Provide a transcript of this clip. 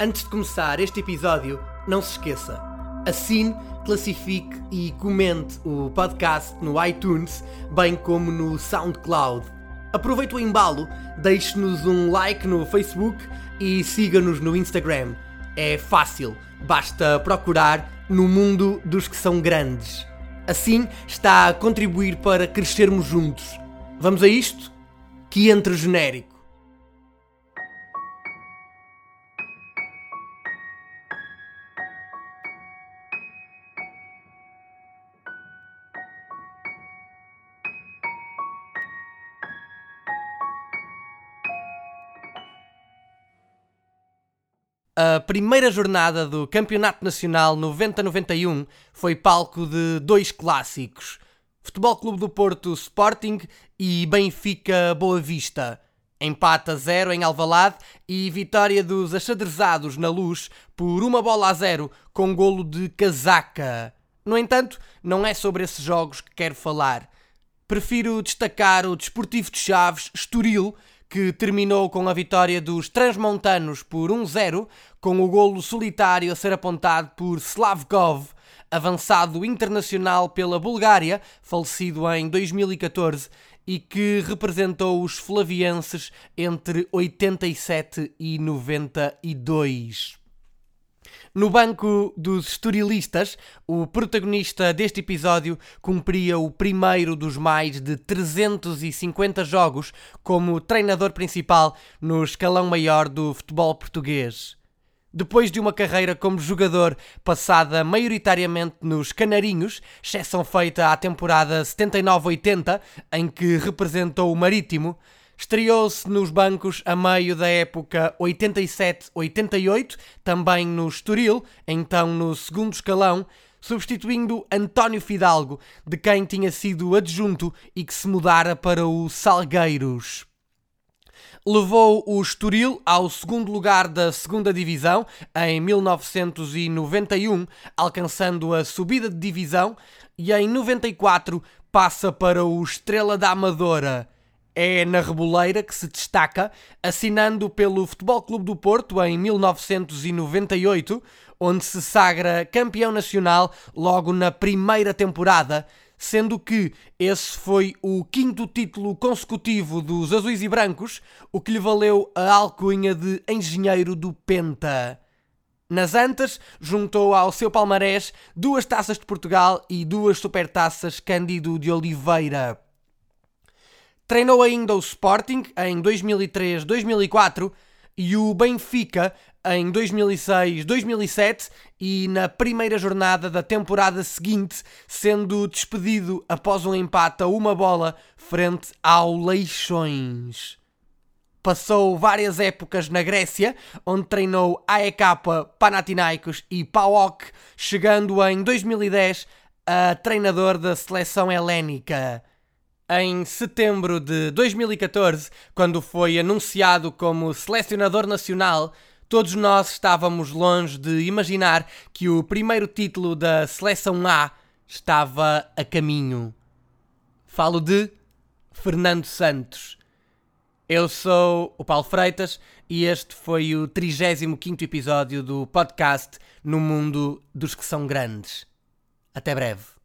Antes de começar este episódio, não se esqueça, assine, classifique e comente o podcast no iTunes, bem como no SoundCloud. Aproveite o embalo, deixe-nos um like no Facebook e siga-nos no Instagram. É fácil, basta procurar no mundo dos que são grandes. Assim está a contribuir para crescermos juntos. Vamos a isto? Que entre genérico. A primeira jornada do Campeonato Nacional 90-91 foi palco de dois clássicos: Futebol Clube do Porto Sporting e Benfica Boa Vista. Empate a zero em Alvalade e vitória dos achadrezados na luz por uma bola a zero com golo de casaca. No entanto, não é sobre esses jogos que quero falar. Prefiro destacar o Desportivo de Chaves Estoril, que terminou com a vitória dos transmontanos por 1-0, com o golo solitário a ser apontado por Slavkov, avançado internacional pela Bulgária, falecido em 2014 e que representou os flavienses entre 87 e 92. No banco dos estorilistas, o protagonista deste episódio cumpria o primeiro dos mais de 350 jogos como treinador principal no escalão maior do futebol português. Depois de uma carreira como jogador passada maioritariamente nos Canarinhos, exceção feita à temporada 79-80, em que representou o Marítimo, Estreou-se nos bancos a meio da época 87-88, também no Estoril, então no segundo escalão, substituindo António Fidalgo, de quem tinha sido adjunto e que se mudara para o Salgueiros. Levou o Estoril ao segundo lugar da segunda divisão em 1991, alcançando a subida de divisão, e em 94 passa para o Estrela da Amadora é na Reboleira que se destaca, assinando pelo Futebol Clube do Porto em 1998, onde se sagra campeão nacional logo na primeira temporada, sendo que esse foi o quinto título consecutivo dos Azuis e Brancos, o que lhe valeu a alcunha de Engenheiro do Penta. Nas Antas, juntou ao seu palmarés duas taças de Portugal e duas supertaças Cândido de Oliveira. Treinou ainda o Sporting em 2003-2004 e o Benfica em 2006-2007 e na primeira jornada da temporada seguinte, sendo despedido após um empate a uma bola frente ao Leixões. Passou várias épocas na Grécia, onde treinou AEK, Panathinaikos e PAOK, chegando em 2010 a treinador da seleção helénica. Em setembro de 2014, quando foi anunciado como selecionador nacional, todos nós estávamos longe de imaginar que o primeiro título da Seleção A estava a caminho. Falo de Fernando Santos. Eu sou o Paulo Freitas e este foi o 35 episódio do podcast No Mundo dos que são grandes. Até breve.